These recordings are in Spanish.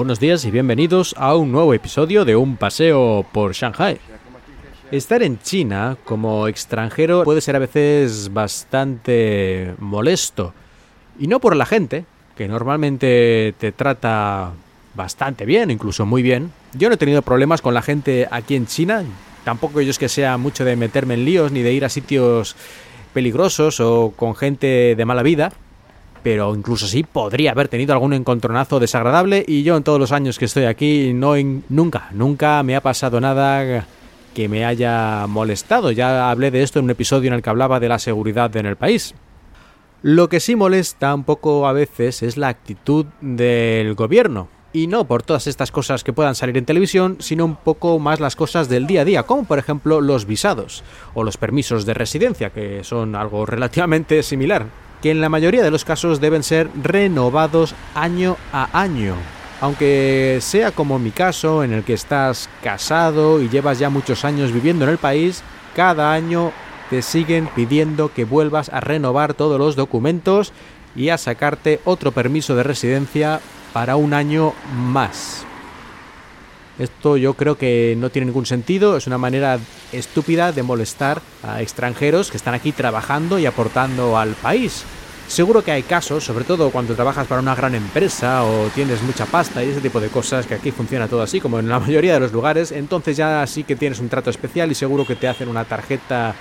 Buenos días y bienvenidos a un nuevo episodio de Un paseo por Shanghai. Estar en China como extranjero puede ser a veces bastante molesto. Y no por la gente, que normalmente te trata bastante bien, incluso muy bien. Yo no he tenido problemas con la gente aquí en China. Tampoco yo es que sea mucho de meterme en líos ni de ir a sitios peligrosos o con gente de mala vida pero incluso sí podría haber tenido algún encontronazo desagradable y yo en todos los años que estoy aquí no nunca, nunca me ha pasado nada que me haya molestado. Ya hablé de esto en un episodio en el que hablaba de la seguridad en el país. Lo que sí molesta un poco a veces es la actitud del gobierno. Y no por todas estas cosas que puedan salir en televisión, sino un poco más las cosas del día a día, como por ejemplo los visados o los permisos de residencia, que son algo relativamente similar que en la mayoría de los casos deben ser renovados año a año. Aunque sea como mi caso, en el que estás casado y llevas ya muchos años viviendo en el país, cada año te siguen pidiendo que vuelvas a renovar todos los documentos y a sacarte otro permiso de residencia para un año más. Esto yo creo que no tiene ningún sentido, es una manera estúpida de molestar a extranjeros que están aquí trabajando y aportando al país. Seguro que hay casos, sobre todo cuando trabajas para una gran empresa o tienes mucha pasta y ese tipo de cosas, que aquí funciona todo así, como en la mayoría de los lugares, entonces ya sí que tienes un trato especial y seguro que te hacen una tarjeta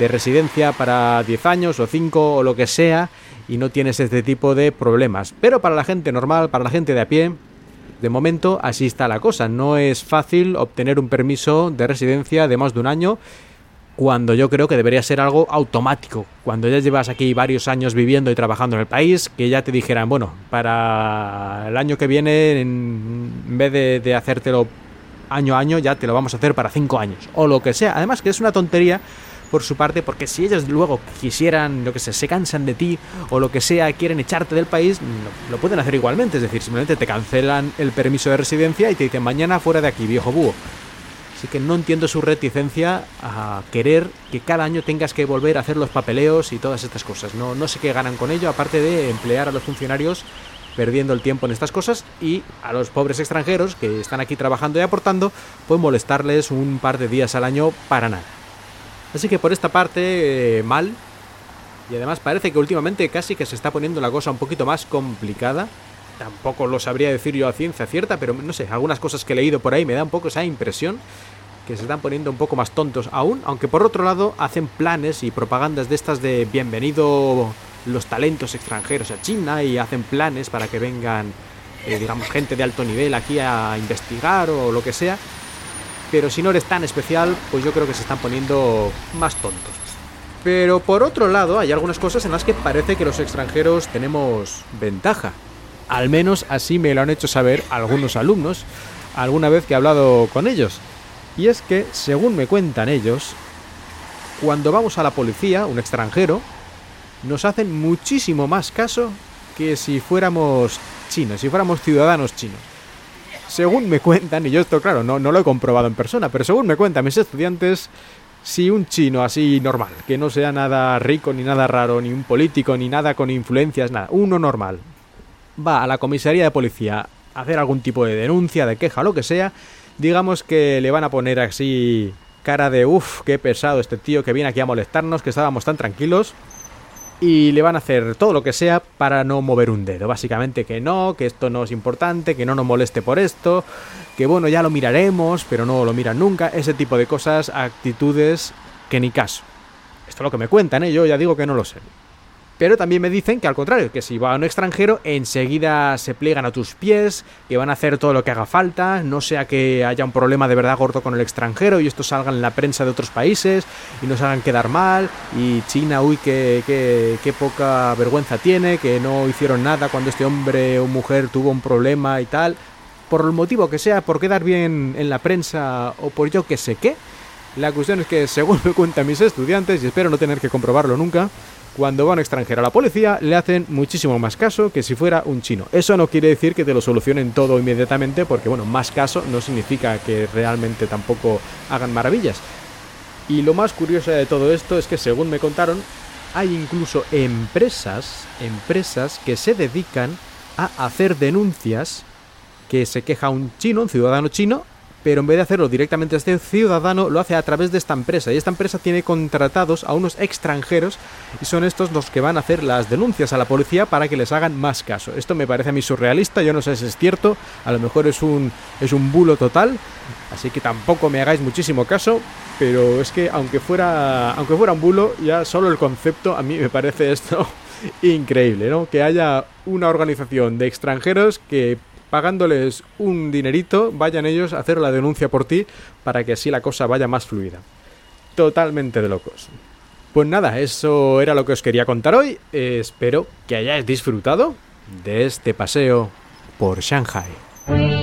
de residencia para 10 años o 5 o lo que sea y no tienes este tipo de problemas. Pero para la gente normal, para la gente de a pie, de momento así está la cosa. No es fácil obtener un permiso de residencia de más de un año cuando yo creo que debería ser algo automático. Cuando ya llevas aquí varios años viviendo y trabajando en el país, que ya te dijeran, bueno, para el año que viene, en vez de, de hacértelo año a año, ya te lo vamos a hacer para cinco años. O lo que sea. Además que es una tontería por su parte, porque si ellos luego quisieran, lo que sé, se cansan de ti o lo que sea, quieren echarte del país, lo, pueden hacer igualmente, es decir, simplemente te cancelan el permiso de residencia y te dicen mañana fuera de aquí, viejo búho. Así que no entiendo su reticencia a querer que cada año tengas que volver a hacer los papeleos y todas estas cosas. No, no sé qué ganan con ello, aparte de emplear a los funcionarios perdiendo el tiempo en estas cosas y a los pobres extranjeros que están aquí trabajando y aportando, pues molestarles un par de días al año para nada. Así que por esta parte, eh, mal. Y además parece que últimamente casi que se está poniendo la cosa un poquito más complicada. Tampoco lo sabría decir yo a ciencia cierta, pero no sé, algunas cosas que he leído por ahí me da un poco esa impresión que se están poniendo un poco más tontos aún, aunque por otro lado hacen planes y propagandas de estas de bienvenido los talentos extranjeros a China y hacen planes para que vengan, eh, digamos, gente de alto nivel aquí a investigar o lo que sea pero si no eres tan especial, pues yo creo que se están poniendo más tontos. Pero por otro lado, hay algunas cosas en las que parece que los extranjeros tenemos ventaja. Al menos así me lo han hecho saber algunos alumnos alguna vez que he hablado con ellos. Y es que, según me cuentan ellos, cuando vamos a la policía, un extranjero, nos hacen muchísimo más caso que si fuéramos chinos, si fuéramos ciudadanos chinos según me cuentan, y yo esto claro, no, no lo he comprobado en persona, pero según me cuentan mis estudiantes, si un chino así normal, que no sea nada rico ni nada raro, ni un político, ni nada con influencias, nada, uno normal, va a la comisaría de policía a hacer algún tipo de denuncia, de queja, lo que sea, digamos que le van a poner así cara de uff, qué pesado este tío que viene aquí a molestarnos, que estábamos tan tranquilos, y le van a hacer todo lo que sea para no mover un dedo. Básicamente que no, que esto no es importante, que no nos moleste por esto, que bueno, ya lo miraremos, pero no lo miran nunca, ese tipo de cosas, actitudes que ni caso. Esto es lo que me cuentan, ¿eh? yo ya digo que no lo sé. Pero también me dicen que al contrario, que si va a un extranjero, enseguida se pliegan a tus pies, que van a hacer todo lo que haga falta, no sea que haya un problema de verdad gordo con el extranjero y esto salga en la prensa de otros países y nos hagan quedar mal, y China, uy, qué, qué, qué poca vergüenza tiene, que no hicieron nada cuando este hombre o mujer tuvo un problema y tal, por el motivo que sea, por quedar bien en la prensa o por yo que sé qué. La cuestión es que, según me cuentan mis estudiantes, y espero no tener que comprobarlo nunca, cuando va un extranjero a la policía le hacen muchísimo más caso que si fuera un chino. Eso no quiere decir que te lo solucionen todo inmediatamente, porque bueno, más caso no significa que realmente tampoco hagan maravillas. Y lo más curioso de todo esto es que según me contaron, hay incluso empresas, empresas que se dedican a hacer denuncias que se queja un chino, un ciudadano chino, pero en vez de hacerlo directamente a este ciudadano, lo hace a través de esta empresa. Y esta empresa tiene contratados a unos extranjeros y son estos los que van a hacer las denuncias a la policía para que les hagan más caso. Esto me parece a mí surrealista, yo no sé si es cierto, a lo mejor es un, es un bulo total, así que tampoco me hagáis muchísimo caso, pero es que aunque fuera, aunque fuera un bulo, ya solo el concepto a mí me parece esto increíble, ¿no? Que haya una organización de extranjeros que pagándoles un dinerito, vayan ellos a hacer la denuncia por ti para que así la cosa vaya más fluida. Totalmente de locos. Pues nada, eso era lo que os quería contar hoy. espero que hayáis disfrutado de este paseo por Shanghai.